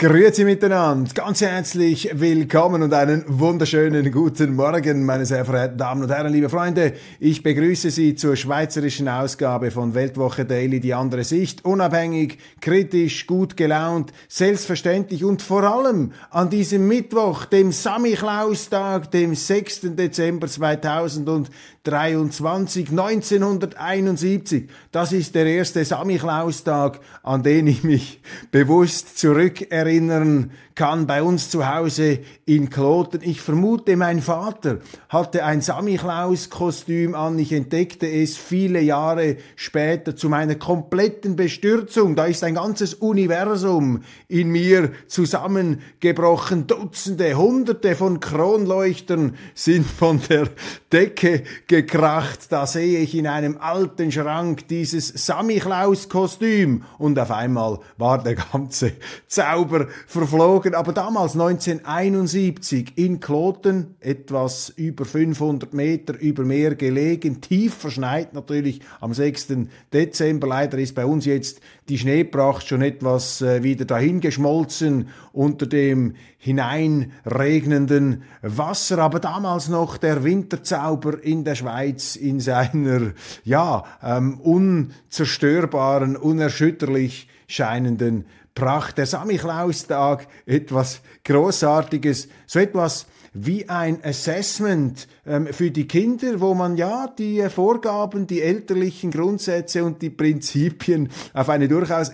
Grüezi miteinander, ganz herzlich willkommen und einen wunderschönen guten Morgen, meine sehr verehrten Damen und Herren, liebe Freunde. Ich begrüße Sie zur schweizerischen Ausgabe von Weltwoche Daily, die andere Sicht, unabhängig, kritisch, gut gelaunt, selbstverständlich und vor allem an diesem Mittwoch, dem Samichlaustag, dem 6. Dezember 2023, 1971. Das ist der erste Samichlaustag, an den ich mich bewusst zurück erinnern kann bei uns zu Hause in Kloten. Ich vermute, mein Vater hatte ein Samichlaus-Kostüm an. Ich entdeckte es viele Jahre später zu meiner kompletten Bestürzung. Da ist ein ganzes Universum in mir zusammengebrochen. Dutzende, Hunderte von Kronleuchtern sind von der Decke gekracht. Da sehe ich in einem alten Schrank dieses Samichlaus-Kostüm und auf einmal war der ganze Zauber verflogen geflogen, aber damals 1971 in Kloten, etwas über 500 Meter über Meer gelegen, tief verschneit natürlich am 6. Dezember. Leider ist bei uns jetzt die Schneepracht schon etwas äh, wieder dahingeschmolzen unter dem hineinregnenden Wasser, aber damals noch der Winterzauber in der Schweiz in seiner, ja, ähm, unzerstörbaren, unerschütterlich scheinenden Pracht. Der Samichlaustag, etwas Großartiges, so etwas wie ein Assessment ähm, für die Kinder, wo man ja die äh, Vorgaben, die elterlichen Grundsätze und die Prinzipien auf eine durchaus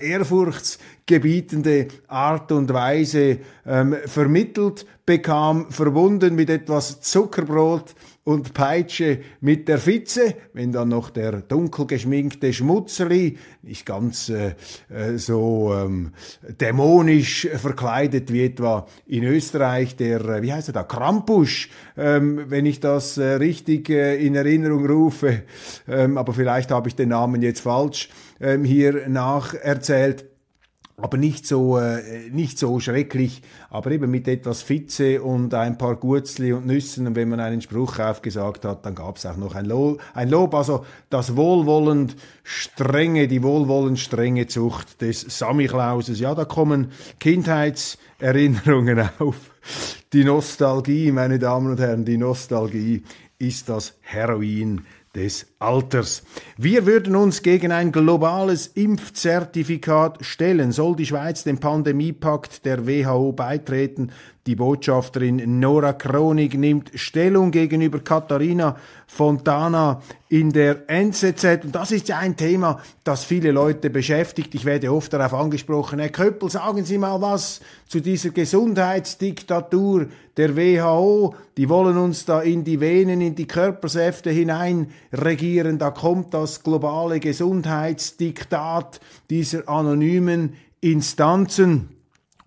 ehrfurchtsgebietende Art und Weise ähm, vermittelt bekam, verbunden mit etwas Zuckerbrot und Peitsche mit der Fitze, wenn dann noch der dunkel geschminkte Schmutzerli, nicht ganz äh, äh, so ähm, dämonisch verkleidet wie etwa in Österreich, der, äh, wie heißt er da, Krampusch, ähm, wenn ich das äh, richtig äh, in Erinnerung rufe, ähm, aber vielleicht habe ich den Namen jetzt falsch ähm, hier nacherzählt aber nicht so, äh, nicht so schrecklich, aber eben mit etwas Fitze und ein paar Gurzli und Nüssen und wenn man einen Spruch aufgesagt hat, dann gab es auch noch ein, Lo ein Lob, also das wohlwollend strenge, die wohlwollend strenge Zucht des Samichlauses. Ja, da kommen Kindheitserinnerungen auf. Die Nostalgie, meine Damen und Herren, die Nostalgie ist das Heroin des Alters. Wir würden uns gegen ein globales Impfzertifikat stellen. Soll die Schweiz dem Pandemiepakt der WHO beitreten? Die Botschafterin Nora Kronig nimmt Stellung gegenüber Katharina Fontana in der NZZ. Und das ist ja ein Thema, das viele Leute beschäftigt. Ich werde oft darauf angesprochen. Herr Köppel, sagen Sie mal was zu dieser Gesundheitsdiktatur der WHO. Die wollen uns da in die Venen, in die Körpersäfte hinein regieren. Da kommt das globale Gesundheitsdiktat dieser anonymen Instanzen.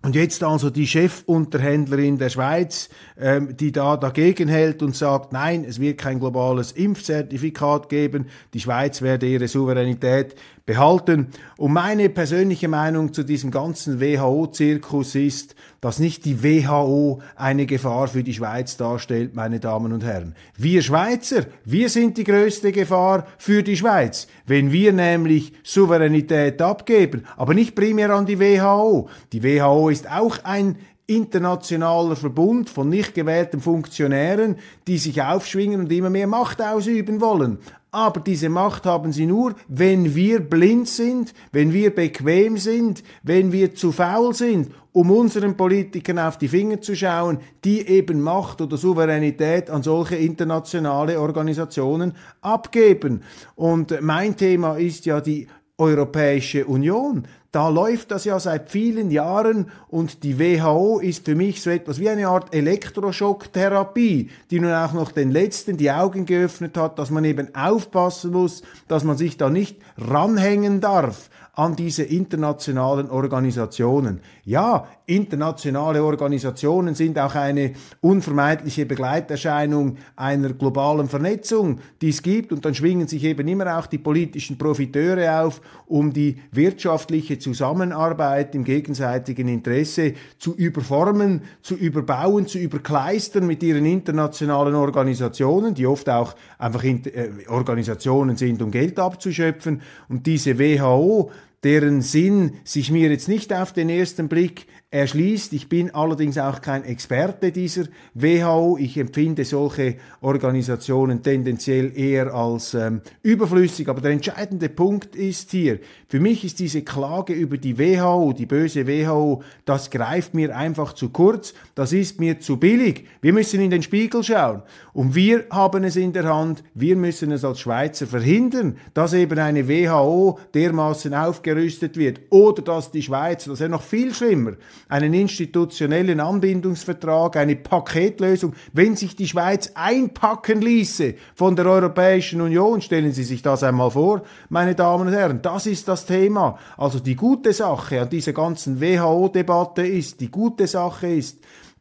Und jetzt also die Chefunterhändlerin der Schweiz, ähm, die da dagegen hält und sagt, nein, es wird kein globales Impfzertifikat geben, die Schweiz werde ihre Souveränität behalten. Und meine persönliche Meinung zu diesem ganzen WHO-Zirkus ist, dass nicht die WHO eine Gefahr für die Schweiz darstellt, meine Damen und Herren. Wir Schweizer, wir sind die größte Gefahr für die Schweiz, wenn wir nämlich Souveränität abgeben, aber nicht primär an die WHO. Die WHO ist auch ein internationaler Verbund von nicht gewählten Funktionären, die sich aufschwingen und immer mehr Macht ausüben wollen. Aber diese Macht haben sie nur, wenn wir blind sind, wenn wir bequem sind, wenn wir zu faul sind, um unseren Politikern auf die Finger zu schauen, die eben Macht oder Souveränität an solche internationale Organisationen abgeben. Und mein Thema ist ja die Europäische Union. Da läuft das ja seit vielen Jahren und die WHO ist für mich so etwas wie eine Art Elektroschocktherapie, die nun auch noch den Letzten die Augen geöffnet hat, dass man eben aufpassen muss, dass man sich da nicht ranhängen darf an diese internationalen Organisationen. Ja, internationale Organisationen sind auch eine unvermeidliche Begleiterscheinung einer globalen Vernetzung, die es gibt. Und dann schwingen sich eben immer auch die politischen Profiteure auf, um die wirtschaftliche Zusammenarbeit im gegenseitigen Interesse zu überformen, zu überbauen, zu überkleistern mit ihren internationalen Organisationen, die oft auch einfach äh, Organisationen sind, um Geld abzuschöpfen. Und diese WHO, deren Sinn sich mir jetzt nicht auf den ersten Blick erschließt. Ich bin allerdings auch kein Experte dieser WHO. Ich empfinde solche Organisationen tendenziell eher als ähm, überflüssig. Aber der entscheidende Punkt ist hier, für mich ist diese Klage über die WHO, die böse WHO, das greift mir einfach zu kurz. Das ist mir zu billig. Wir müssen in den Spiegel schauen. Und wir haben es in der Hand. Wir müssen es als Schweizer verhindern, dass eben eine WHO dermaßen aufgerüstet wird. Oder dass die Schweiz, das ist ja noch viel schlimmer, einen institutionellen Anbindungsvertrag, eine Paketlösung. Wenn sich die Schweiz einpacken ließe von der Europäischen Union, stellen Sie sich das einmal vor, meine Damen und Herren, das ist das Thema. Also die gute Sache an dieser ganzen WHO-Debatte ist, die gute Sache ist,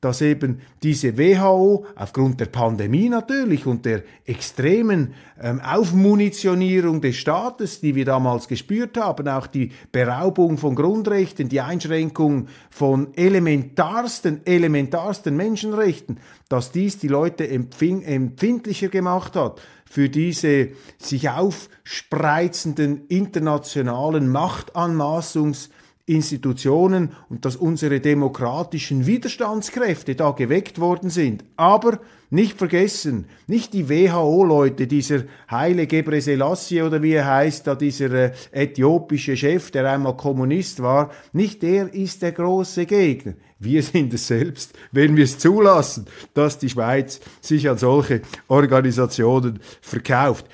dass eben diese WHO aufgrund der Pandemie natürlich und der extremen ähm, Aufmunitionierung des Staates, die wir damals gespürt haben, auch die Beraubung von Grundrechten, die Einschränkung von elementarsten, elementarsten Menschenrechten, dass dies die Leute empfindlicher gemacht hat für diese sich aufspreizenden internationalen Machtanmaßungs- Institutionen und dass unsere demokratischen Widerstandskräfte da geweckt worden sind. Aber nicht vergessen, nicht die WHO-Leute, dieser Heile Gebre Selassie oder wie er heißt, da dieser äh, äthiopische Chef, der einmal Kommunist war, nicht der ist der große Gegner. Wir sind es selbst, wenn wir es zulassen, dass die Schweiz sich an solche Organisationen verkauft.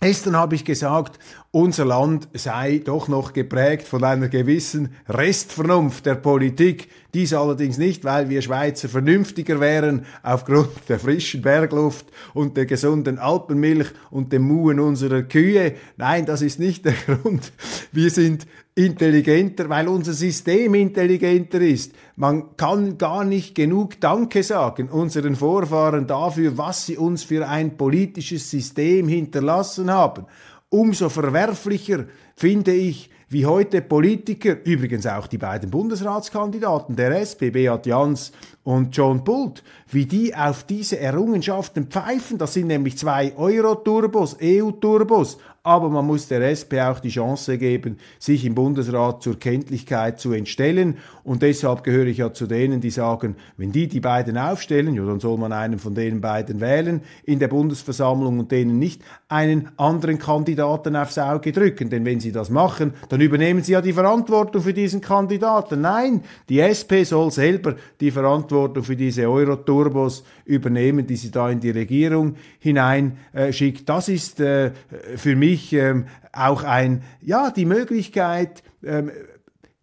Gestern habe ich gesagt, unser Land sei doch noch geprägt von einer gewissen Restvernunft der Politik. Dies allerdings nicht, weil wir Schweizer vernünftiger wären aufgrund der frischen Bergluft und der gesunden Alpenmilch und dem Muhen unserer Kühe. Nein, das ist nicht der Grund. Wir sind intelligenter, weil unser System intelligenter ist. Man kann gar nicht genug Danke sagen unseren Vorfahren dafür, was sie uns für ein politisches System hinterlassen haben umso verwerflicher finde ich, wie heute Politiker, übrigens auch die beiden Bundesratskandidaten der SP, Beat Jans und John Bult, wie die auf diese Errungenschaften pfeifen. Das sind nämlich zwei Euro-Turbos, EU-Turbos, aber man muss der SP auch die Chance geben, sich im Bundesrat zur Kenntlichkeit zu entstellen. Und deshalb gehöre ich ja zu denen, die sagen, wenn die die beiden aufstellen, ja, dann soll man einen von den beiden wählen in der Bundesversammlung und denen nicht einen anderen Kandidaten aufs Auge drücken. Denn wenn sie das machen, dann übernehmen sie ja die Verantwortung für diesen Kandidaten. Nein, die SP soll selber die Verantwortung für diese Euro-Turbos übernehmen, die sie da in die Regierung hineinschickt. Äh, das ist äh, für mich mich ähm, auch ein, ja, die Möglichkeit ähm,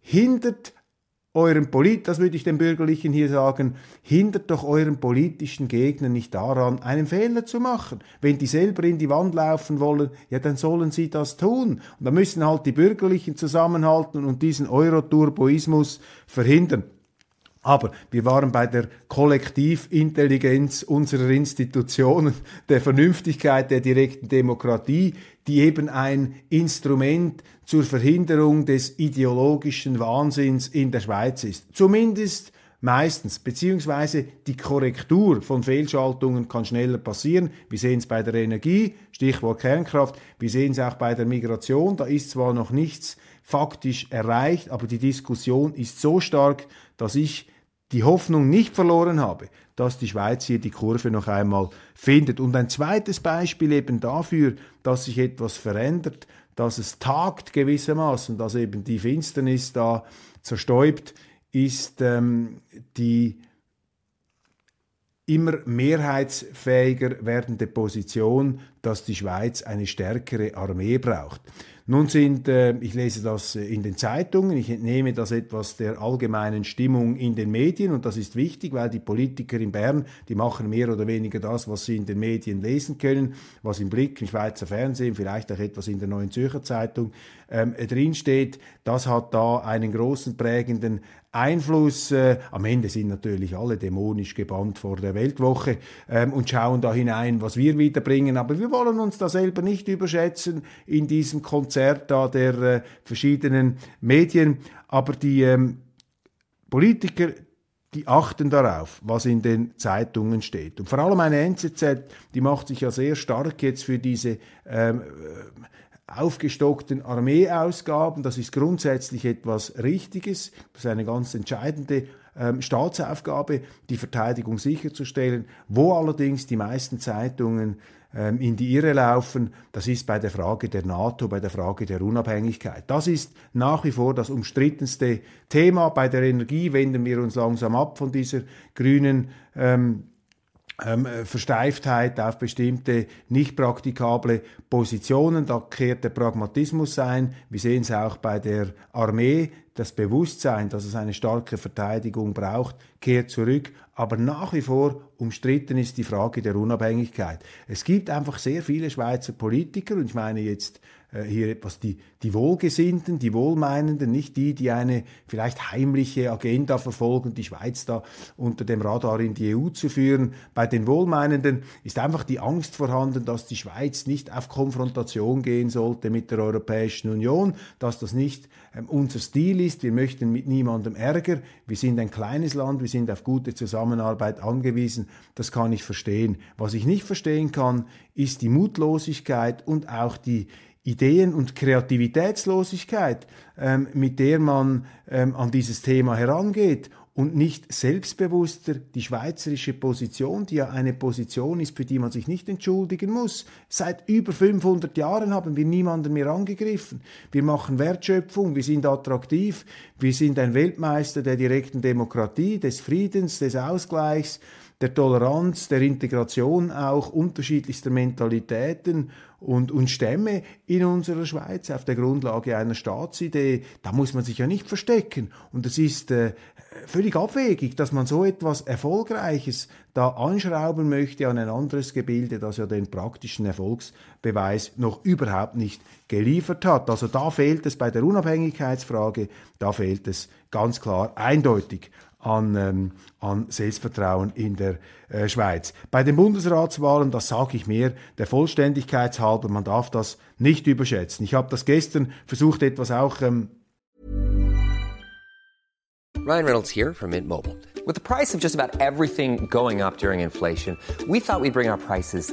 hindert euren Polit, das würde ich den Bürgerlichen hier sagen, hindert doch euren politischen Gegner nicht daran, einen Fehler zu machen. Wenn die selber in die Wand laufen wollen, ja, dann sollen sie das tun. Und da müssen halt die Bürgerlichen zusammenhalten und diesen Euroturboismus verhindern. Aber wir waren bei der Kollektivintelligenz unserer Institutionen, der Vernünftigkeit der direkten Demokratie, die eben ein Instrument zur Verhinderung des ideologischen Wahnsinns in der Schweiz ist. Zumindest meistens, beziehungsweise die Korrektur von Fehlschaltungen kann schneller passieren. Wir sehen es bei der Energie, Stichwort Kernkraft, wir sehen es auch bei der Migration, da ist zwar noch nichts faktisch erreicht, aber die Diskussion ist so stark, dass ich die Hoffnung nicht verloren habe, dass die Schweiz hier die Kurve noch einmal findet. Und ein zweites Beispiel eben dafür, dass sich etwas verändert, dass es tagt gewissermaßen, dass eben die Finsternis da zerstäubt, ist ähm, die immer mehrheitsfähiger werdende Position, dass die Schweiz eine stärkere Armee braucht. Nun sind, äh, ich lese das äh, in den Zeitungen, ich entnehme das etwas der allgemeinen Stimmung in den Medien und das ist wichtig, weil die Politiker in Bern, die machen mehr oder weniger das, was sie in den Medien lesen können, was im Blick, im Schweizer Fernsehen, vielleicht auch etwas in der Neuen Zürcher Zeitung ähm, drinsteht. Das hat da einen großen prägenden Einfluss. Äh, am Ende sind natürlich alle dämonisch gebannt vor der Weltwoche ähm, und schauen da hinein, was wir wiederbringen. Aber wir wollen uns da selber nicht überschätzen in diesem Konzert da der äh, verschiedenen Medien. Aber die ähm, Politiker, die achten darauf, was in den Zeitungen steht. Und vor allem eine NZZ, die macht sich ja sehr stark jetzt für diese ähm, aufgestockten Armeeausgaben. Das ist grundsätzlich etwas Richtiges. Das ist eine ganz entscheidende ähm, Staatsaufgabe, die Verteidigung sicherzustellen. Wo allerdings die meisten Zeitungen ähm, in die Irre laufen, das ist bei der Frage der NATO, bei der Frage der Unabhängigkeit. Das ist nach wie vor das umstrittenste Thema. Bei der Energie wenden wir uns langsam ab von dieser grünen ähm, ähm, äh, Versteiftheit auf bestimmte nicht praktikable Positionen. Da kehrt der Pragmatismus ein. Wir sehen es auch bei der Armee. Das Bewusstsein, dass es eine starke Verteidigung braucht, kehrt zurück. Aber nach wie vor umstritten ist die Frage der Unabhängigkeit. Es gibt einfach sehr viele Schweizer Politiker, und ich meine jetzt hier etwas die, die Wohlgesinnten, die Wohlmeinenden, nicht die, die eine vielleicht heimliche Agenda verfolgen, die Schweiz da unter dem Radar in die EU zu führen. Bei den Wohlmeinenden ist einfach die Angst vorhanden, dass die Schweiz nicht auf Konfrontation gehen sollte mit der Europäischen Union, dass das nicht ähm, unser Stil ist. Wir möchten mit niemandem Ärger. Wir sind ein kleines Land, wir sind auf gute Zusammenarbeit angewiesen. Das kann ich verstehen. Was ich nicht verstehen kann, ist die Mutlosigkeit und auch die Ideen- und Kreativitätslosigkeit, ähm, mit der man ähm, an dieses Thema herangeht und nicht selbstbewusster die schweizerische Position, die ja eine Position ist, für die man sich nicht entschuldigen muss. Seit über 500 Jahren haben wir niemanden mehr angegriffen. Wir machen Wertschöpfung, wir sind attraktiv, wir sind ein Weltmeister der direkten Demokratie, des Friedens, des Ausgleichs, der Toleranz, der Integration auch unterschiedlichster Mentalitäten und, und Stämme in unserer Schweiz auf der Grundlage einer Staatsidee. Da muss man sich ja nicht verstecken. Und es ist äh, völlig abwegig, dass man so etwas Erfolgreiches da anschrauben möchte an ein anderes Gebilde, das ja den praktischen Erfolgsbeweis noch überhaupt nicht geliefert hat. Also da fehlt es bei der Unabhängigkeitsfrage, da fehlt es ganz klar eindeutig an, ähm, an Selbstvertrauen in der äh, Schweiz. Bei den Bundesratswahlen, das sage ich mir, der Vollständigkeit halber, man darf das nicht überschätzen. Ich habe das gestern versucht, etwas auch. Ähm Ryan Reynolds here from Mint Mobile. With the price of just about everything going up during inflation, we thought we'd bring our prices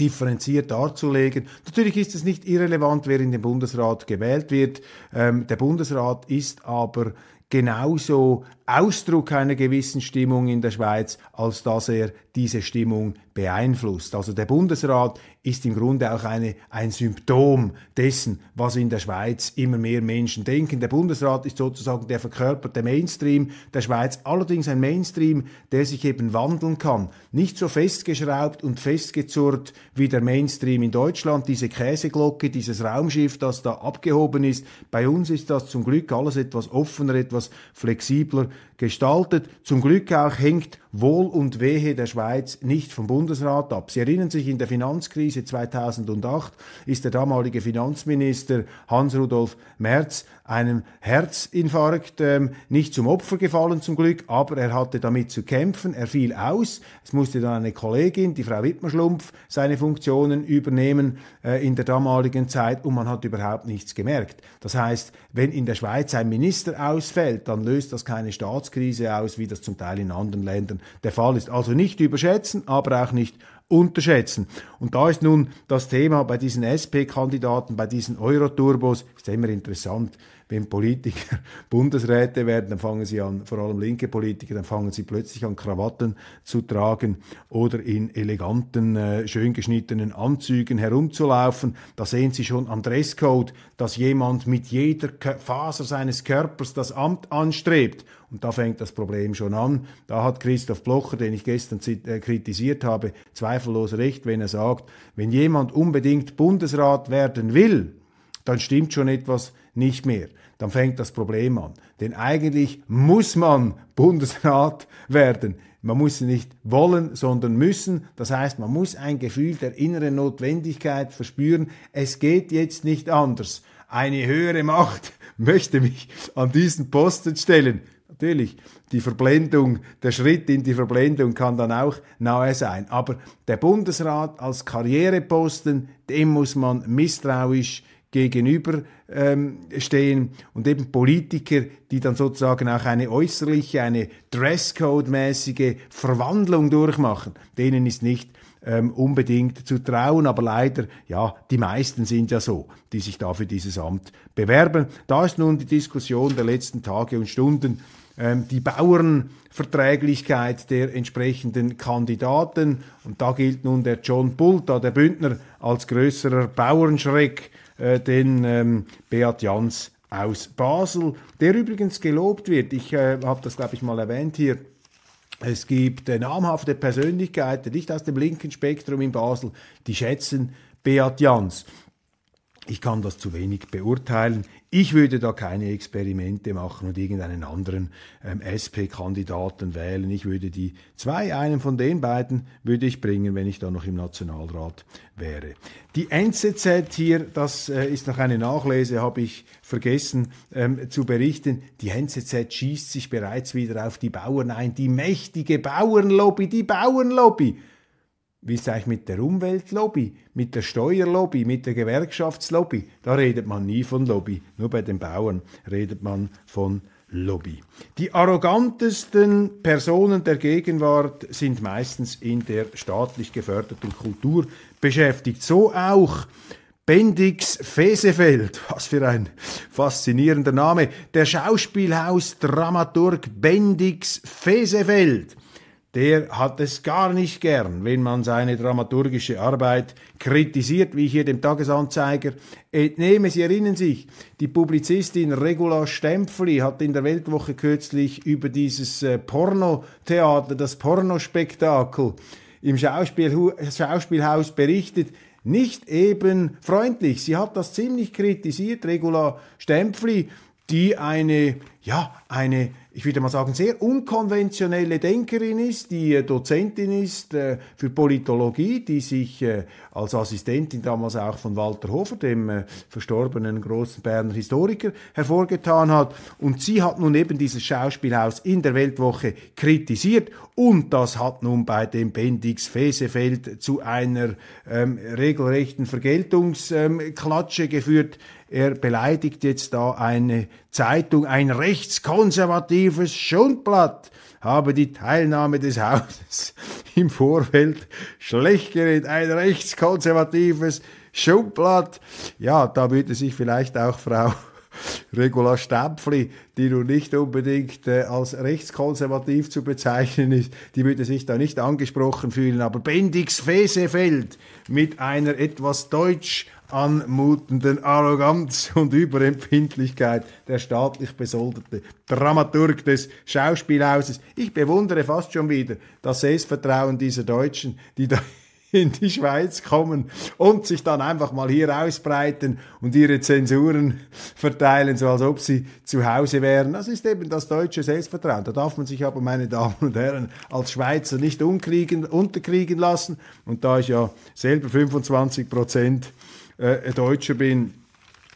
Differenziert darzulegen. Natürlich ist es nicht irrelevant, wer in den Bundesrat gewählt wird. Ähm, der Bundesrat ist aber genauso Ausdruck einer gewissen Stimmung in der Schweiz, als dass er diese Stimmung beeinflusst. Also der Bundesrat ist im Grunde auch eine, ein Symptom dessen, was in der Schweiz immer mehr Menschen denken. Der Bundesrat ist sozusagen der verkörperte Mainstream der Schweiz, allerdings ein Mainstream, der sich eben wandeln kann. Nicht so festgeschraubt und festgezurrt wie der Mainstream in Deutschland, diese Käseglocke, dieses Raumschiff, das da abgehoben ist. Bei uns ist das zum Glück alles etwas offener, etwas flexibler gestaltet. Zum Glück auch hängt Wohl und Wehe der Schweiz nicht vom Bundesrat ab. Sie erinnern sich, in der Finanzkrise 2008 ist der damalige Finanzminister Hans-Rudolf Merz einem Herzinfarkt ähm, nicht zum Opfer gefallen zum Glück, aber er hatte damit zu kämpfen. Er fiel aus. Es musste dann eine Kollegin, die Frau Wittmer-Schlumpf, seine Funktionen übernehmen äh, in der damaligen Zeit und man hat überhaupt nichts gemerkt. Das heißt, wenn in der Schweiz ein Minister ausfällt, dann löst das keine Staatskrise aus, wie das zum Teil in anderen Ländern der Fall ist. Also nicht überschätzen, aber auch nicht unterschätzen. Und da ist nun das Thema bei diesen SP-Kandidaten, bei diesen Euroturbos, ist immer interessant, wenn Politiker Bundesräte werden, dann fangen sie an, vor allem linke Politiker, dann fangen sie plötzlich an, Krawatten zu tragen oder in eleganten, äh, schön geschnittenen Anzügen herumzulaufen. Da sehen Sie schon am Dresscode, dass jemand mit jeder Faser seines Körpers das Amt anstrebt. Und da fängt das Problem schon an. Da hat Christoph Blocher, den ich gestern äh, kritisiert habe, zweifellos recht, wenn er sagt, wenn jemand unbedingt Bundesrat werden will, dann stimmt schon etwas nicht mehr dann fängt das Problem an. Denn eigentlich muss man Bundesrat werden. Man muss nicht wollen, sondern müssen. Das heißt, man muss ein Gefühl der inneren Notwendigkeit verspüren. Es geht jetzt nicht anders. Eine höhere Macht möchte mich an diesen Posten stellen. Natürlich, die Verblendung, der Schritt in die Verblendung kann dann auch nahe sein. Aber der Bundesrat als Karriereposten, dem muss man misstrauisch gegenüber ähm, stehen und eben Politiker, die dann sozusagen auch eine äußerliche, eine Dresscode-mäßige Verwandlung durchmachen, denen ist nicht ähm, unbedingt zu trauen, aber leider, ja, die meisten sind ja so, die sich da für dieses Amt bewerben. Da ist nun die Diskussion der letzten Tage und Stunden, ähm, die Bauernverträglichkeit der entsprechenden Kandidaten. Und da gilt nun der John Bulta, der Bündner, als größerer Bauernschreck äh, den ähm, Beat Jans aus Basel, der übrigens gelobt wird. Ich äh, habe das, glaube ich, mal erwähnt hier. Es gibt äh, namhafte Persönlichkeiten, nicht aus dem linken Spektrum in Basel, die schätzen Beat Jans. Ich kann das zu wenig beurteilen. Ich würde da keine Experimente machen und irgendeinen anderen ähm, SP-Kandidaten wählen. Ich würde die zwei, einen von den beiden würde ich bringen, wenn ich da noch im Nationalrat wäre. Die NZZ hier, das äh, ist noch eine Nachlese, habe ich vergessen ähm, zu berichten. Die NZZ schießt sich bereits wieder auf die Bauern ein. Die mächtige Bauernlobby, die Bauernlobby wie ist es eigentlich mit der Umweltlobby, mit der Steuerlobby, mit der Gewerkschaftslobby? Da redet man nie von Lobby. Nur bei den Bauern redet man von Lobby. Die arrogantesten Personen der Gegenwart sind meistens in der staatlich geförderten Kultur beschäftigt. So auch Bendix Fesefeld, was für ein faszinierender Name. Der Schauspielhaus-Dramaturg Bendix Fesefeld der hat es gar nicht gern, wenn man seine dramaturgische Arbeit kritisiert, wie hier dem Tagesanzeiger entnehme. Sie erinnern sich, die Publizistin Regula Stempfli hat in der Weltwoche kürzlich über dieses äh, Pornotheater, das Pornospektakel im Schauspielhaus berichtet. Nicht eben freundlich. Sie hat das ziemlich kritisiert, Regula Stempfli, die eine, ja, eine ich würde mal sagen, sehr unkonventionelle Denkerin ist, die äh, Dozentin ist äh, für Politologie, die sich äh, als Assistentin damals auch von Walter Hofer, dem verstorbenen großen Berner Historiker, hervorgetan hat. Und sie hat nun eben dieses Schauspielhaus in der Weltwoche kritisiert und das hat nun bei dem Bendix Fesefeld zu einer ähm, regelrechten Vergeltungsklatsche ähm, geführt. Er beleidigt jetzt da eine Zeitung, ein rechtskonservatives Schundblatt, habe die Teilnahme des Hauses im Vorfeld schlecht geredet. Ein rechtskonservatives Schundblatt. Ja, da würde sich vielleicht auch Frau Regula Stempfli, die nun nicht unbedingt äh, als rechtskonservativ zu bezeichnen ist, die würde sich da nicht angesprochen fühlen. Aber Bendix Fesefeld mit einer etwas deutsch anmutenden Arroganz und Überempfindlichkeit der staatlich besoldete Dramaturg des Schauspielhauses. Ich bewundere fast schon wieder das Selbstvertrauen dieser Deutschen, die da in die Schweiz kommen und sich dann einfach mal hier ausbreiten und ihre Zensuren verteilen, so als ob sie zu Hause wären. Das ist eben das deutsche Selbstvertrauen. Da darf man sich aber, meine Damen und Herren, als Schweizer nicht unkriegen, unterkriegen lassen. Und da ich ja selber 25 Prozent äh, Deutscher bin,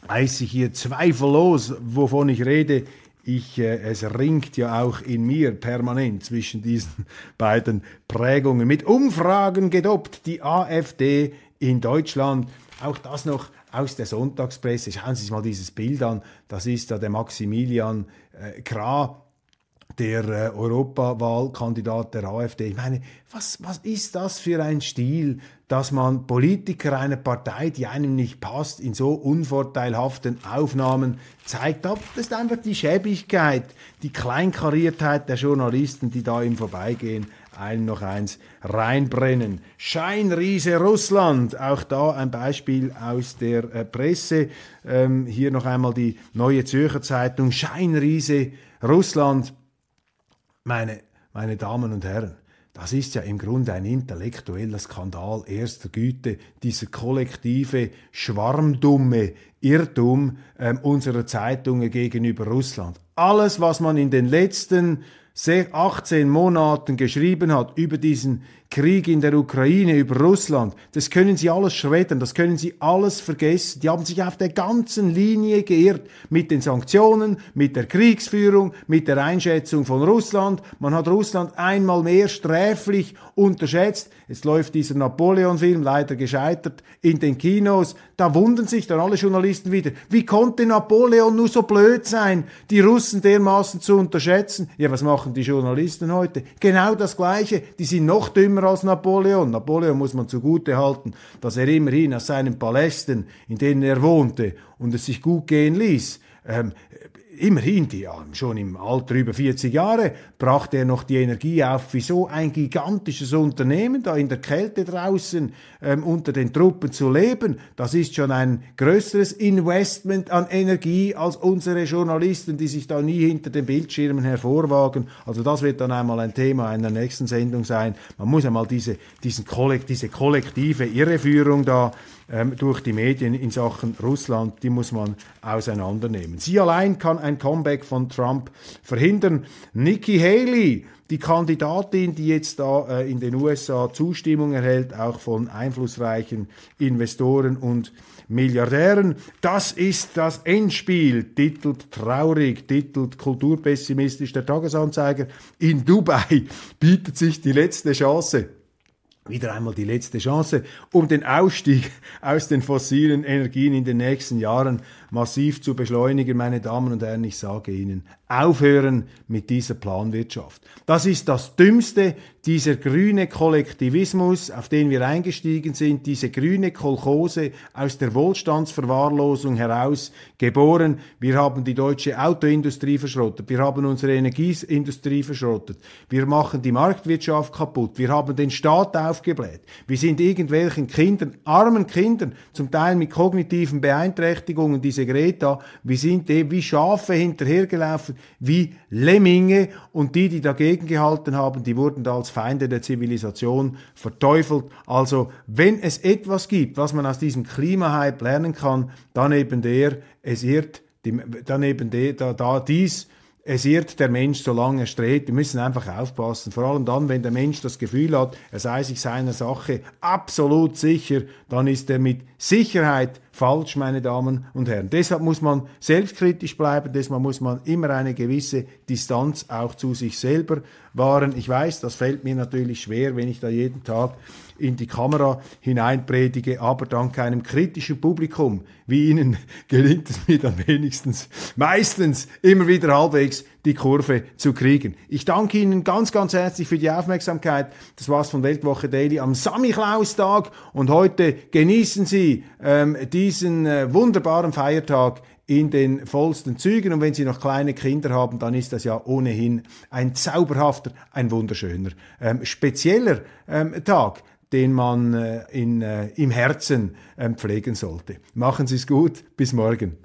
weiß ich hier zweifellos, wovon ich rede. Ich, äh, es ringt ja auch in mir permanent zwischen diesen beiden Prägungen. Mit Umfragen gedoppt die AfD in Deutschland. Auch das noch aus der Sonntagspresse. Schauen Sie sich mal dieses Bild an. Das ist da der Maximilian äh, Krah, der äh, Europawahlkandidat der AfD. Ich meine, was, was ist das für ein Stil? Dass man Politiker einer Partei, die einem nicht passt, in so unvorteilhaften Aufnahmen zeigt. Das ist einfach die Schäbigkeit, die Kleinkariertheit der Journalisten, die da im Vorbeigehen ein noch eins reinbrennen. Scheinriese Russland, auch da ein Beispiel aus der äh, Presse. Ähm, hier noch einmal die Neue Zürcher Zeitung. Scheinriese Russland. Meine, meine Damen und Herren, das ist ja im Grunde ein intellektueller Skandal erster Güte, dieser kollektive, schwarmdumme Irrtum ähm, unserer Zeitungen gegenüber Russland. Alles, was man in den letzten 18 Monaten geschrieben hat über diesen Krieg in der Ukraine, über Russland, das können Sie alles schreddern, das können Sie alles vergessen. Die haben sich auf der ganzen Linie geirrt mit den Sanktionen, mit der Kriegsführung, mit der Einschätzung von Russland. Man hat Russland einmal mehr sträflich unterschätzt. Jetzt läuft dieser Napoleon-Film, leider gescheitert, in den Kinos. Da wundern sich dann alle Journalisten wieder, wie konnte Napoleon nur so blöd sein, die Russen dermaßen zu unterschätzen? Ja, was machen die Journalisten heute? Genau das Gleiche. Die sind noch dümmer als Napoleon. Napoleon muss man zugute halten, dass er immerhin aus seinen Palästen, in denen er wohnte und es sich gut gehen ließ, ähm, immerhin, die, schon im Alter über 40 Jahre, brachte er noch die Energie auf, wie so ein gigantisches Unternehmen da in der Kälte draußen ähm, unter den Truppen zu leben. Das ist schon ein größeres Investment an Energie als unsere Journalisten, die sich da nie hinter den Bildschirmen hervorwagen. Also das wird dann einmal ein Thema einer nächsten Sendung sein. Man muss einmal diese, diesen Kollekt, diese kollektive Irreführung da ähm, durch die Medien in Sachen Russland, die muss man auseinandernehmen. Sie allein kann ein Comeback von Trump verhindern. Nikki Haley, die Kandidatin, die jetzt da äh, in den USA Zustimmung erhält, auch von einflussreichen Investoren und Milliardären. Das ist das Endspiel, titelt traurig, titelt kulturpessimistisch der Tagesanzeiger. In Dubai bietet sich die letzte Chance wieder einmal die letzte Chance, um den Ausstieg aus den fossilen Energien in den nächsten Jahren massiv zu beschleunigen. Meine Damen und Herren, ich sage Ihnen, aufhören mit dieser Planwirtschaft. Das ist das Dümmste, dieser grüne Kollektivismus, auf den wir eingestiegen sind, diese grüne Kolchose aus der Wohlstandsverwahrlosung heraus geboren. Wir haben die deutsche Autoindustrie verschrottet, wir haben unsere Energieindustrie verschrottet, wir machen die Marktwirtschaft kaputt, wir haben den Staat aufgebläht, wir sind irgendwelchen Kindern, armen Kindern, zum Teil mit kognitiven Beeinträchtigungen, diese Greta, wir sind eben wie Schafe hinterhergelaufen, wie Lemminge und die, die dagegen gehalten haben, die wurden da als Feinde der Zivilisation verteufelt. Also, wenn es etwas gibt, was man aus diesem Klimahype lernen kann, dann eben der, es irrt, dann eben der, da, da dies es irrt der Mensch, solange er strebt. Wir müssen einfach aufpassen. Vor allem dann, wenn der Mensch das Gefühl hat, er sei sich seiner Sache absolut sicher, dann ist er mit Sicherheit falsch, meine Damen und Herren. Deshalb muss man selbstkritisch bleiben, deshalb muss man immer eine gewisse Distanz auch zu sich selber wahren. Ich weiß, das fällt mir natürlich schwer, wenn ich da jeden Tag in die Kamera hineinpredige, aber dank einem kritischen Publikum wie Ihnen gelingt es mir dann wenigstens meistens immer wieder halbwegs die Kurve zu kriegen. Ich danke Ihnen ganz, ganz herzlich für die Aufmerksamkeit. Das war's von Weltwoche Daily am Samichlaustag und heute genießen Sie ähm, diesen äh, wunderbaren Feiertag in den vollsten Zügen. Und wenn Sie noch kleine Kinder haben, dann ist das ja ohnehin ein zauberhafter, ein wunderschöner, ähm, spezieller ähm, Tag den man äh, in, äh, im Herzen ähm, pflegen sollte. Machen Sie es gut, bis morgen.